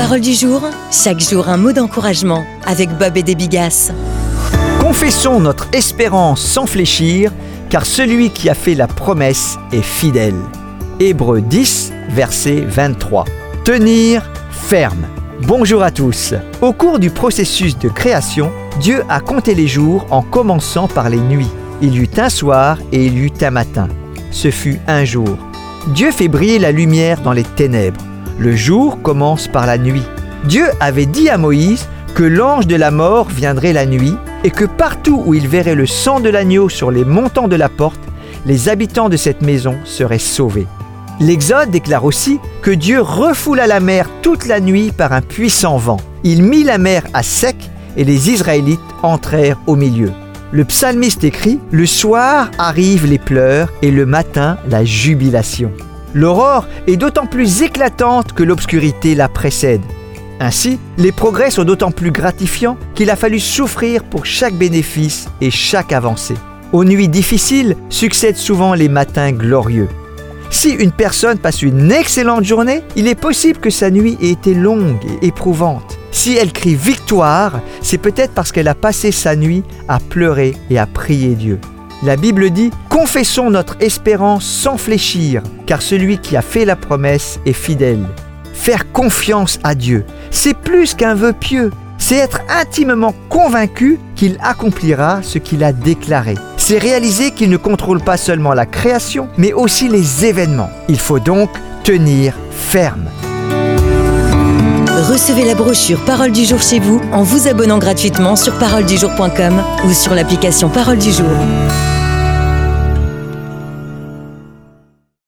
Parole du jour, chaque jour un mot d'encouragement avec Bob et des Bigas. Confessons notre espérance sans fléchir, car celui qui a fait la promesse est fidèle. Hébreux 10, verset 23. Tenir ferme. Bonjour à tous. Au cours du processus de création, Dieu a compté les jours en commençant par les nuits. Il y eut un soir et il y eut un matin. Ce fut un jour. Dieu fait briller la lumière dans les ténèbres. Le jour commence par la nuit. Dieu avait dit à Moïse que l'ange de la mort viendrait la nuit et que partout où il verrait le sang de l'agneau sur les montants de la porte, les habitants de cette maison seraient sauvés. L'Exode déclare aussi que Dieu refoula la mer toute la nuit par un puissant vent. Il mit la mer à sec et les Israélites entrèrent au milieu. Le psalmiste écrit Le soir arrivent les pleurs et le matin la jubilation. L'aurore est d'autant plus éclatante que l'obscurité la précède. Ainsi, les progrès sont d'autant plus gratifiants qu'il a fallu souffrir pour chaque bénéfice et chaque avancée. Aux nuits difficiles succèdent souvent les matins glorieux. Si une personne passe une excellente journée, il est possible que sa nuit ait été longue et éprouvante. Si elle crie victoire, c'est peut-être parce qu'elle a passé sa nuit à pleurer et à prier Dieu. La Bible dit Confessons notre espérance sans fléchir, car celui qui a fait la promesse est fidèle. Faire confiance à Dieu, c'est plus qu'un vœu pieux, c'est être intimement convaincu qu'il accomplira ce qu'il a déclaré. C'est réaliser qu'il ne contrôle pas seulement la création, mais aussi les événements. Il faut donc tenir ferme. Recevez la brochure Parole du jour chez vous en vous abonnant gratuitement sur paroledujour.com ou sur l'application Parole du jour.